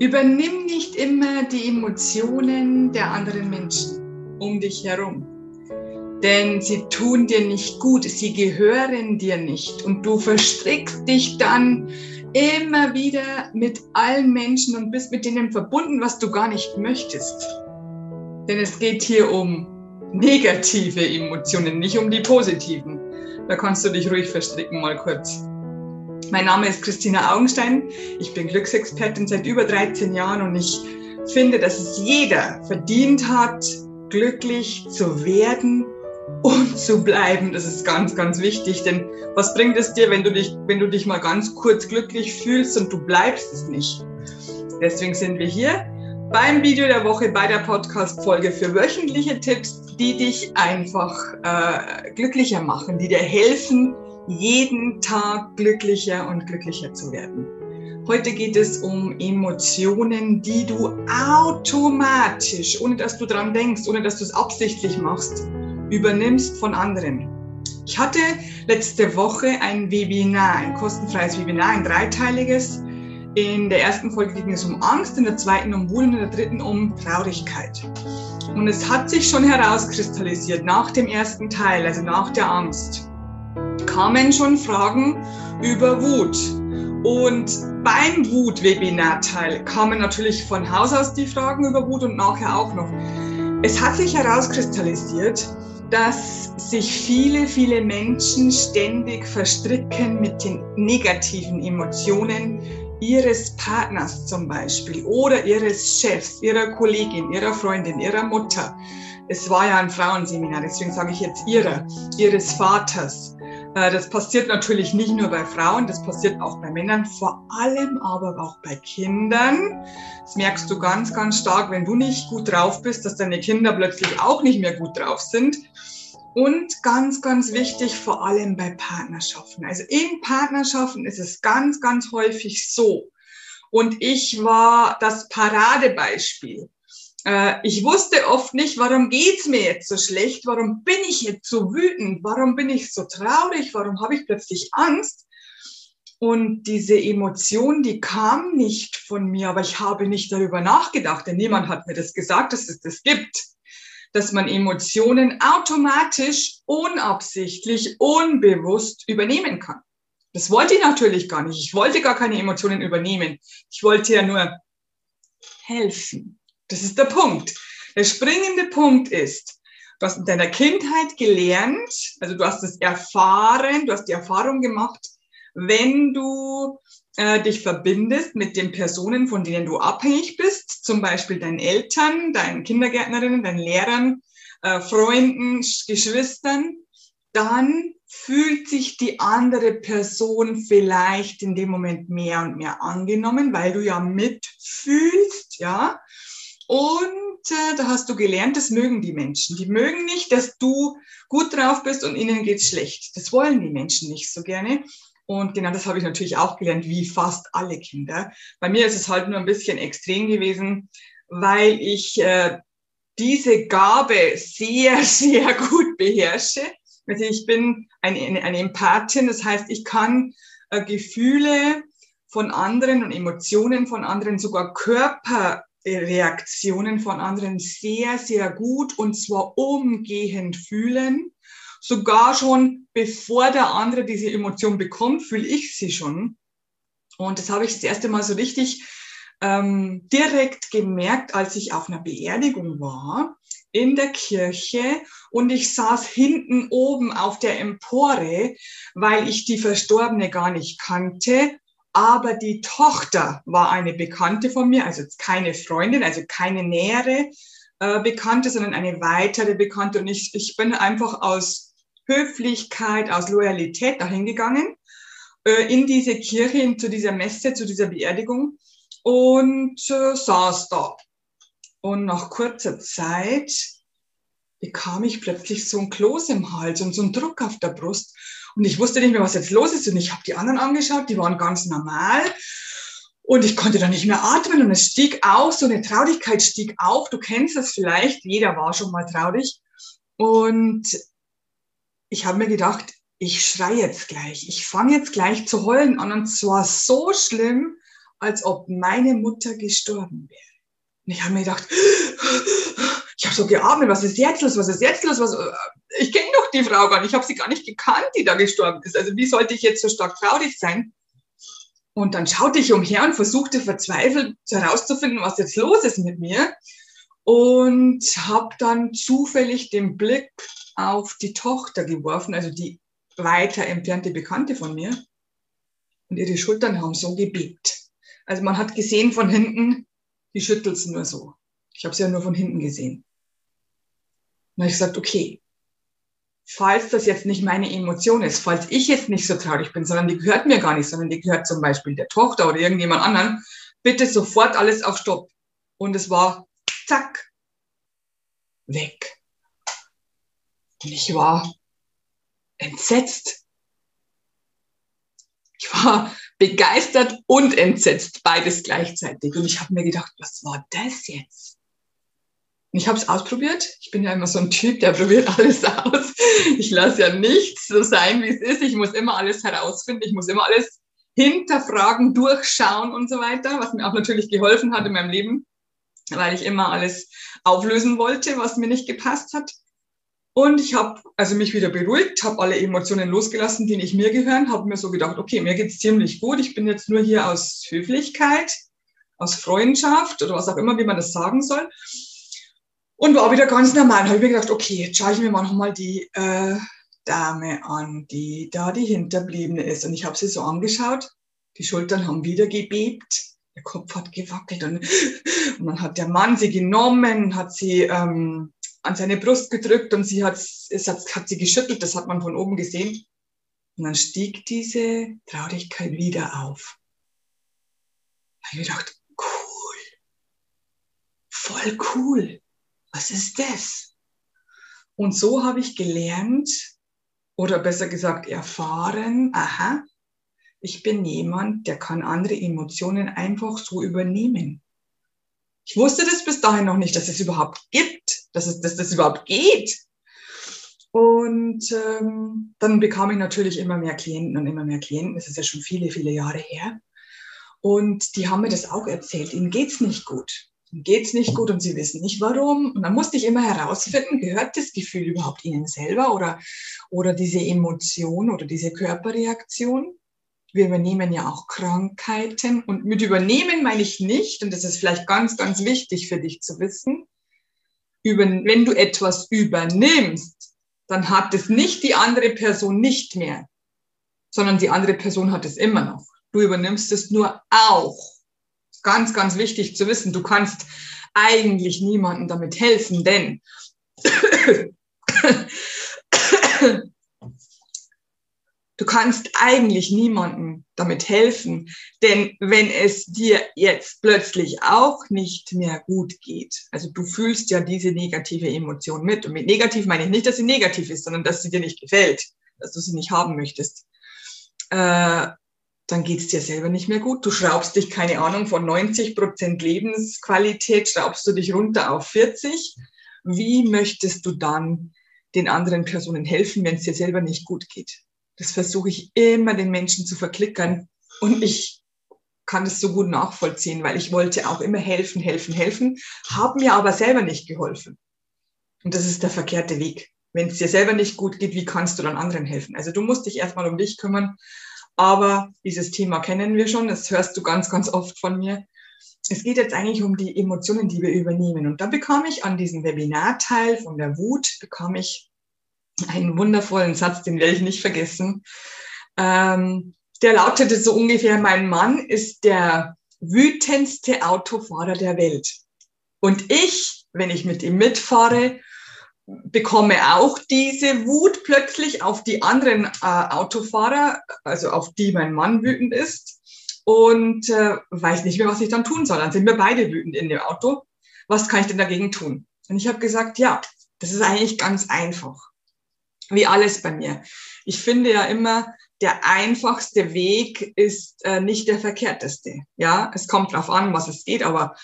Übernimm nicht immer die Emotionen der anderen Menschen um dich herum. Denn sie tun dir nicht gut, sie gehören dir nicht. Und du verstrickst dich dann immer wieder mit allen Menschen und bist mit denen verbunden, was du gar nicht möchtest. Denn es geht hier um negative Emotionen, nicht um die positiven. Da kannst du dich ruhig verstricken, mal kurz. Mein Name ist Christina Augenstein. Ich bin Glücksexpertin seit über 13 Jahren und ich finde, dass es jeder verdient hat, glücklich zu werden und zu bleiben. Das ist ganz, ganz wichtig. Denn was bringt es dir, wenn du dich, wenn du dich mal ganz kurz glücklich fühlst und du bleibst es nicht? Deswegen sind wir hier beim Video der Woche bei der Podcast-Folge für wöchentliche Tipps, die dich einfach äh, glücklicher machen, die dir helfen, jeden Tag glücklicher und glücklicher zu werden. Heute geht es um Emotionen, die du automatisch, ohne dass du dran denkst, ohne dass du es absichtlich machst, übernimmst von anderen. Ich hatte letzte Woche ein Webinar, ein kostenfreies Webinar, ein dreiteiliges. In der ersten Folge ging es um Angst, in der zweiten um Wut und in der dritten um Traurigkeit. Und es hat sich schon herauskristallisiert nach dem ersten Teil, also nach der Angst, kamen schon Fragen über Wut. Und beim Wut-Webinar-Teil kamen natürlich von Haus aus die Fragen über Wut und nachher auch noch. Es hat sich herauskristallisiert, dass sich viele, viele Menschen ständig verstricken mit den negativen Emotionen ihres Partners zum Beispiel oder ihres Chefs, ihrer Kollegin, ihrer Freundin, ihrer Mutter. Es war ja ein Frauenseminar, deswegen sage ich jetzt ihrer, ihres Vaters, äh, das passiert natürlich nicht nur bei Frauen, das passiert auch bei Männern, vor allem aber auch bei Kindern. Das merkst du ganz, ganz stark, wenn du nicht gut drauf bist, dass deine Kinder plötzlich auch nicht mehr gut drauf sind. Und ganz, ganz wichtig, vor allem bei Partnerschaften. Also in Partnerschaften ist es ganz, ganz häufig so. Und ich war das Paradebeispiel ich wusste oft nicht, warum geht's mir jetzt so schlecht, warum bin ich jetzt so wütend, warum bin ich so traurig, warum habe ich plötzlich Angst. Und diese Emotion, die kam nicht von mir, aber ich habe nicht darüber nachgedacht, denn niemand hat mir das gesagt, dass es das gibt, dass man Emotionen automatisch, unabsichtlich, unbewusst übernehmen kann. Das wollte ich natürlich gar nicht. Ich wollte gar keine Emotionen übernehmen. Ich wollte ja nur helfen. Das ist der Punkt. Der springende Punkt ist, du hast in deiner Kindheit gelernt, also du hast es erfahren, du hast die Erfahrung gemacht, wenn du äh, dich verbindest mit den Personen, von denen du abhängig bist, zum Beispiel deinen Eltern, deinen Kindergärtnerinnen, deinen Lehrern, äh, Freunden, Geschwistern, dann fühlt sich die andere Person vielleicht in dem Moment mehr und mehr angenommen, weil du ja mitfühlst, ja. Und äh, da hast du gelernt, das mögen die Menschen. Die mögen nicht, dass du gut drauf bist und ihnen geht's schlecht. Das wollen die Menschen nicht so gerne. Und genau das habe ich natürlich auch gelernt, wie fast alle Kinder. Bei mir ist es halt nur ein bisschen extrem gewesen, weil ich äh, diese Gabe sehr, sehr gut beherrsche. Also ich bin eine, eine Empathin, das heißt, ich kann äh, Gefühle von anderen und Emotionen von anderen, sogar Körper Reaktionen von anderen sehr, sehr gut und zwar umgehend fühlen. Sogar schon bevor der andere diese Emotion bekommt, fühle ich sie schon. Und das habe ich das erste Mal so richtig ähm, direkt gemerkt, als ich auf einer Beerdigung war in der Kirche und ich saß hinten oben auf der Empore, weil ich die Verstorbene gar nicht kannte aber die Tochter war eine Bekannte von mir, also keine Freundin, also keine nähere äh, Bekannte, sondern eine weitere Bekannte. Und ich, ich bin einfach aus Höflichkeit, aus Loyalität dahin gegangen, äh, in diese Kirche, zu dieser Messe, zu dieser Beerdigung und äh, saß da. Und nach kurzer Zeit bekam ich plötzlich so ein Kloß im Hals und so einen Druck auf der Brust. Und ich wusste nicht mehr, was jetzt los ist. Und ich habe die anderen angeschaut, die waren ganz normal. Und ich konnte dann nicht mehr atmen und es stieg auf, so eine Traurigkeit stieg auf. Du kennst das vielleicht, jeder war schon mal traurig. Und ich habe mir gedacht, ich schreie jetzt gleich, ich fange jetzt gleich zu heulen an und zwar so schlimm, als ob meine Mutter gestorben wäre. Und ich habe mir gedacht, ich habe so geatmet, was ist jetzt los, was ist jetzt los, was, ich kenne doch die Frau gar nicht, ich habe sie gar nicht gekannt, die da gestorben ist. Also wie sollte ich jetzt so stark traurig sein? Und dann schaute ich umher und versuchte verzweifelt herauszufinden, was jetzt los ist mit mir. Und habe dann zufällig den Blick auf die Tochter geworfen, also die weiter entfernte Bekannte von mir. Und ihre Schultern haben so gebebt. Also man hat gesehen von hinten, die schüttelt es nur so. Ich habe sie ja nur von hinten gesehen. Und habe ich gesagt, okay, falls das jetzt nicht meine Emotion ist, falls ich jetzt nicht so traurig bin, sondern die gehört mir gar nicht, sondern die gehört zum Beispiel der Tochter oder irgendjemand anderen, bitte sofort alles auf Stopp. Und es war zack, weg. Und ich war entsetzt. Ich war begeistert und entsetzt, beides gleichzeitig. Und ich habe mir gedacht, was war das jetzt? Ich habe es ausprobiert. Ich bin ja immer so ein Typ, der probiert alles aus. Ich lasse ja nichts so sein, wie es ist. Ich muss immer alles herausfinden. Ich muss immer alles hinterfragen, durchschauen und so weiter, was mir auch natürlich geholfen hat in meinem Leben, weil ich immer alles auflösen wollte, was mir nicht gepasst hat. Und ich habe also mich wieder beruhigt, habe alle Emotionen losgelassen, die nicht mir gehören, habe mir so gedacht, okay, mir geht's ziemlich gut. Ich bin jetzt nur hier aus Höflichkeit, aus Freundschaft oder was auch immer, wie man das sagen soll und war wieder ganz normal. Habe ich mir gedacht, okay, jetzt schaue ich mir mal nochmal die äh, Dame an, die da die Hinterbliebene ist. Und ich habe sie so angeschaut. Die Schultern haben wieder gebebt. Der Kopf hat gewackelt. Und, und dann hat der Mann sie genommen, hat sie ähm, an seine Brust gedrückt und sie hat, es hat, hat sie geschüttelt. Das hat man von oben gesehen. Und dann stieg diese Traurigkeit wieder auf. Da habe ich gedacht, cool. Voll cool was ist das? Und so habe ich gelernt, oder besser gesagt erfahren, aha, ich bin jemand, der kann andere Emotionen einfach so übernehmen. Ich wusste das bis dahin noch nicht, dass es überhaupt gibt, dass es dass das überhaupt geht. Und ähm, dann bekam ich natürlich immer mehr Klienten und immer mehr Klienten. Das ist ja schon viele, viele Jahre her. Und die haben mir das auch erzählt. Ihnen geht's nicht gut geht's nicht gut und sie wissen nicht warum. Und dann musste ich immer herausfinden, gehört das Gefühl überhaupt ihnen selber oder, oder diese Emotion oder diese Körperreaktion? Wir übernehmen ja auch Krankheiten und mit übernehmen meine ich nicht, und das ist vielleicht ganz, ganz wichtig für dich zu wissen, über, wenn du etwas übernimmst, dann hat es nicht die andere Person nicht mehr, sondern die andere Person hat es immer noch. Du übernimmst es nur auch ganz, ganz wichtig zu wissen. Du kannst eigentlich niemandem damit helfen, denn du kannst eigentlich niemandem damit helfen, denn wenn es dir jetzt plötzlich auch nicht mehr gut geht, also du fühlst ja diese negative Emotion mit und mit negativ meine ich nicht, dass sie negativ ist, sondern dass sie dir nicht gefällt, dass du sie nicht haben möchtest. Äh, dann geht es dir selber nicht mehr gut. Du schraubst dich, keine Ahnung, von 90 Prozent Lebensqualität, schraubst du dich runter auf 40. Wie möchtest du dann den anderen Personen helfen, wenn es dir selber nicht gut geht? Das versuche ich immer den Menschen zu verklickern. Und ich kann das so gut nachvollziehen, weil ich wollte auch immer helfen, helfen, helfen, habe mir aber selber nicht geholfen. Und das ist der verkehrte Weg. Wenn es dir selber nicht gut geht, wie kannst du dann anderen helfen? Also du musst dich erstmal um dich kümmern aber dieses Thema kennen wir schon, das hörst du ganz, ganz oft von mir. Es geht jetzt eigentlich um die Emotionen, die wir übernehmen. Und da bekam ich an diesem Webinarteil von der Wut, bekam ich einen wundervollen Satz, den werde ich nicht vergessen. Ähm, der lautete so ungefähr, mein Mann ist der wütendste Autofahrer der Welt. Und ich, wenn ich mit ihm mitfahre, bekomme auch diese Wut plötzlich auf die anderen äh, Autofahrer, also auf die mein Mann wütend ist und äh, weiß nicht mehr, was ich dann tun soll. Dann sind wir beide wütend in dem Auto. Was kann ich denn dagegen tun? Und ich habe gesagt, ja, das ist eigentlich ganz einfach. Wie alles bei mir. Ich finde ja immer, der einfachste Weg ist äh, nicht der verkehrteste. Ja, es kommt drauf an, was es geht, aber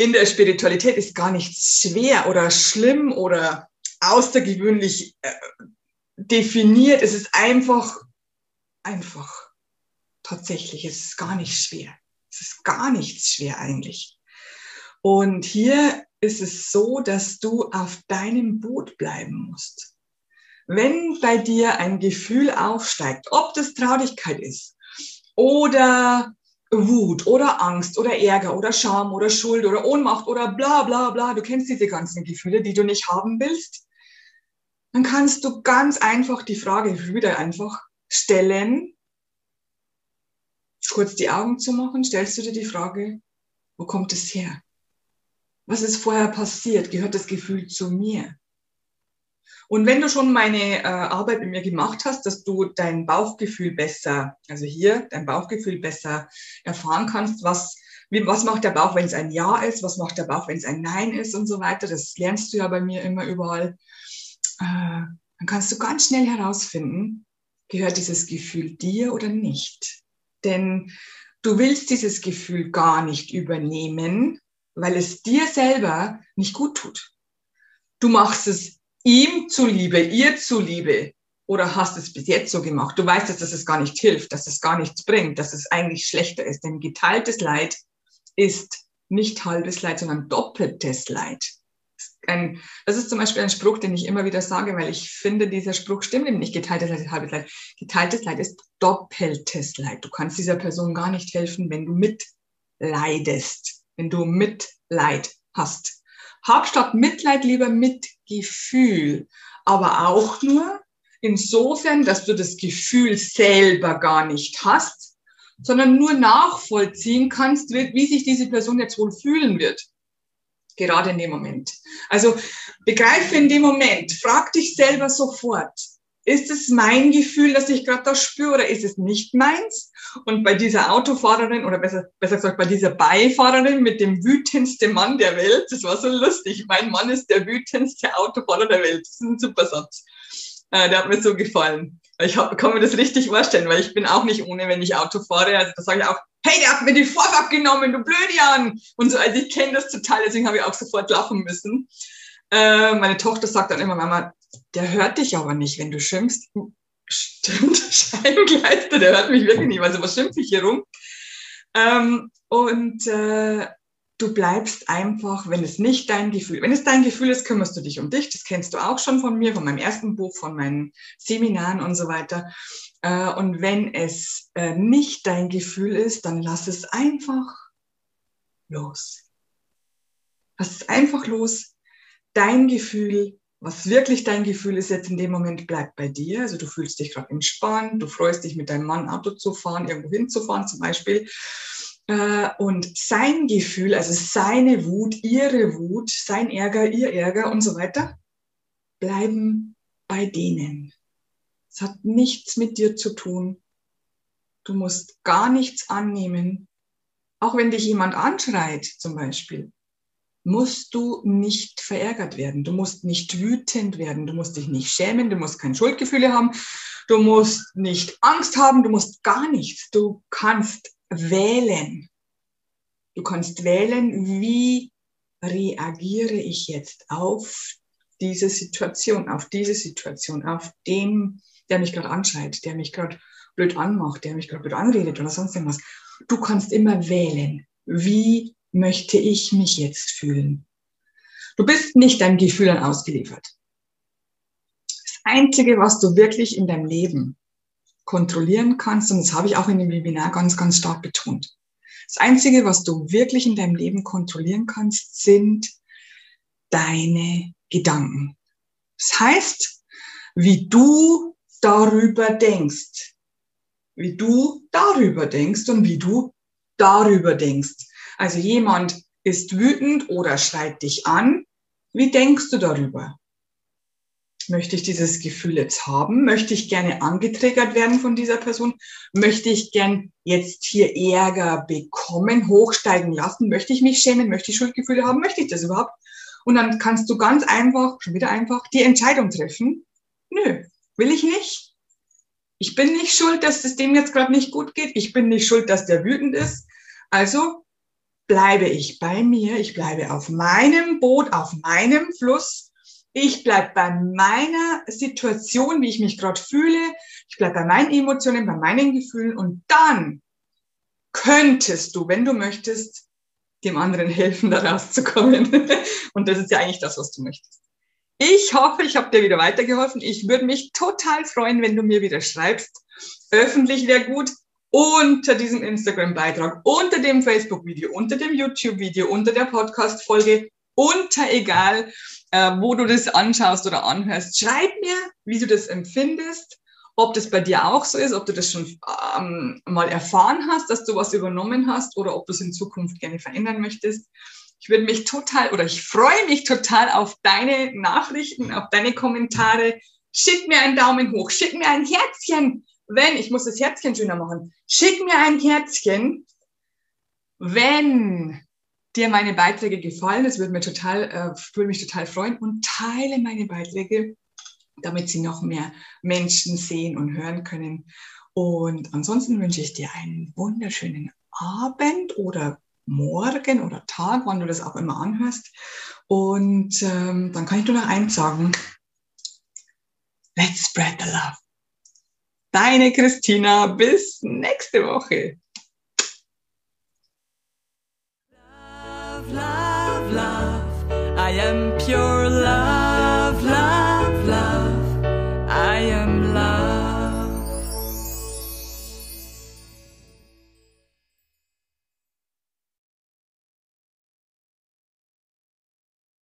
in der Spiritualität ist gar nichts schwer oder schlimm oder außergewöhnlich äh, definiert. Es ist einfach, einfach. Tatsächlich, es ist gar nicht schwer. Es Es ist gar nichts schwer eigentlich. Und hier ist es so, dass du auf deinem Boot bleiben musst. Wenn bei dir ein Gefühl aufsteigt, ob das Traurigkeit ist oder Wut oder Angst oder Ärger oder Scham oder Schuld oder Ohnmacht oder bla bla bla, du kennst diese ganzen Gefühle, die du nicht haben willst, dann kannst du ganz einfach die Frage wieder einfach stellen, kurz die Augen zu machen, stellst du dir die Frage, wo kommt es her? Was ist vorher passiert? Gehört das Gefühl zu mir? Und wenn du schon meine äh, Arbeit mit mir gemacht hast, dass du dein Bauchgefühl besser, also hier dein Bauchgefühl besser erfahren kannst, was, wie, was macht der Bauch, wenn es ein Ja ist, was macht der Bauch, wenn es ein Nein ist und so weiter, das lernst du ja bei mir immer überall, äh, dann kannst du ganz schnell herausfinden, gehört dieses Gefühl dir oder nicht. Denn du willst dieses Gefühl gar nicht übernehmen, weil es dir selber nicht gut tut. Du machst es ihm zuliebe, ihr zuliebe, oder hast es bis jetzt so gemacht? Du weißt, dass es gar nicht hilft, dass es gar nichts bringt, dass es eigentlich schlechter ist. Denn geteiltes Leid ist nicht halbes Leid, sondern doppeltes Leid. Ein, das ist zum Beispiel ein Spruch, den ich immer wieder sage, weil ich finde, dieser Spruch stimmt eben nicht. Geteiltes Leid ist halbes Leid. Geteiltes Leid ist doppeltes Leid. Du kannst dieser Person gar nicht helfen, wenn du mitleidest, wenn du Mitleid hast. Hab statt Mitleid lieber Mitgefühl, aber auch nur insofern, dass du das Gefühl selber gar nicht hast, sondern nur nachvollziehen kannst, wie sich diese Person jetzt wohl fühlen wird. Gerade in dem Moment. Also begreife in dem Moment, frag dich selber sofort, ist es mein Gefühl, dass ich gerade das spüre oder ist es nicht meins? Und bei dieser Autofahrerin oder besser, besser gesagt bei dieser Beifahrerin mit dem wütendsten Mann der Welt, das war so lustig. Mein Mann ist der wütendste Autofahrer der Welt. Das ist ein super Satz. Äh, der hat mir so gefallen. Ich hab, kann mir das richtig vorstellen, weil ich bin auch nicht ohne, wenn ich Auto fahre. Also da sage ich auch, hey, der hat mir die Vorfahrt genommen, du Blödian. Und so, also ich kenne das total, deswegen habe ich auch sofort lachen müssen. Äh, meine Tochter sagt dann immer, Mama, der hört dich aber nicht, wenn du schimpfst. Stimmt, Scheingleister, der hört mich wirklich nicht. Also was schimpfe ich hier rum? Ähm, und äh, du bleibst einfach, wenn es nicht dein Gefühl, wenn es dein Gefühl ist, kümmerst du dich um dich. Das kennst du auch schon von mir, von meinem ersten Buch, von meinen Seminaren und so weiter. Äh, und wenn es äh, nicht dein Gefühl ist, dann lass es einfach los. Lass es einfach los. Dein Gefühl was wirklich dein Gefühl ist jetzt in dem Moment, bleibt bei dir. Also du fühlst dich gerade entspannt, du freust dich mit deinem Mann Auto zu fahren, irgendwo hinzufahren zum Beispiel. Äh, und sein Gefühl, also seine Wut, ihre Wut, sein Ärger, ihr Ärger und so weiter, bleiben bei denen. Es hat nichts mit dir zu tun. Du musst gar nichts annehmen. Auch wenn dich jemand anschreit zum Beispiel musst du nicht verärgert werden. Du musst nicht wütend werden. Du musst dich nicht schämen. Du musst keine Schuldgefühle haben. Du musst nicht Angst haben. Du musst gar nichts. Du kannst wählen. Du kannst wählen, wie reagiere ich jetzt auf diese Situation, auf diese Situation, auf den, der mich gerade anschreit, der mich gerade blöd anmacht, der mich gerade blöd anredet oder sonst irgendwas. Du kannst immer wählen, wie möchte ich mich jetzt fühlen? Du bist nicht deinem Gefühlen ausgeliefert. Das Einzige, was du wirklich in deinem Leben kontrollieren kannst, und das habe ich auch in dem Webinar ganz, ganz stark betont, das Einzige, was du wirklich in deinem Leben kontrollieren kannst, sind deine Gedanken. Das heißt, wie du darüber denkst, wie du darüber denkst und wie du darüber denkst. Also jemand ist wütend oder schreit dich an. Wie denkst du darüber? Möchte ich dieses Gefühl jetzt haben? Möchte ich gerne angetriggert werden von dieser Person? Möchte ich gern jetzt hier Ärger bekommen, hochsteigen lassen? Möchte ich mich schämen? Möchte ich Schuldgefühle haben? Möchte ich das überhaupt? Und dann kannst du ganz einfach, schon wieder einfach, die Entscheidung treffen. Nö, will ich nicht. Ich bin nicht schuld, dass es dem jetzt gerade nicht gut geht. Ich bin nicht schuld, dass der wütend ist. Also bleibe ich bei mir, ich bleibe auf meinem Boot, auf meinem Fluss, ich bleibe bei meiner Situation, wie ich mich gerade fühle, ich bleibe bei meinen Emotionen, bei meinen Gefühlen und dann könntest du, wenn du möchtest, dem anderen helfen, da rauszukommen. Und das ist ja eigentlich das, was du möchtest. Ich hoffe, ich habe dir wieder weitergeholfen. Ich würde mich total freuen, wenn du mir wieder schreibst. Öffentlich wäre gut unter diesem Instagram-Beitrag, unter dem Facebook-Video, unter dem YouTube-Video, unter der Podcast-Folge, unter egal, äh, wo du das anschaust oder anhörst. Schreib mir, wie du das empfindest, ob das bei dir auch so ist, ob du das schon ähm, mal erfahren hast, dass du was übernommen hast oder ob du es in Zukunft gerne verändern möchtest. Ich würde mich total oder ich freue mich total auf deine Nachrichten, auf deine Kommentare. Schick mir einen Daumen hoch, schick mir ein Herzchen, wenn, ich muss das Herzchen schöner machen, schick mir ein Herzchen, wenn dir meine Beiträge gefallen. Das würde mir total, äh, würde mich total freuen und teile meine Beiträge, damit sie noch mehr Menschen sehen und hören können. Und ansonsten wünsche ich dir einen wunderschönen Abend oder Morgen oder Tag, wann du das auch immer anhörst. Und ähm, dann kann ich nur noch eins sagen. Let's spread the love. Deine Christina, bis nächste Woche. Love, love, love. I am pure.